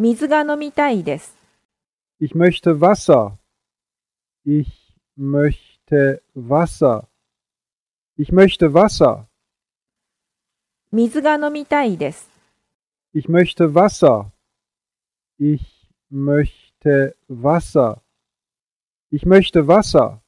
水が飲みたいです。Ich möchte Wasser. Ich möchte Wasser. Ich möchte Wasser. 水が飲みたいです。Ich möchte Wasser. Ich möchte Wasser. Ich möchte Wasser.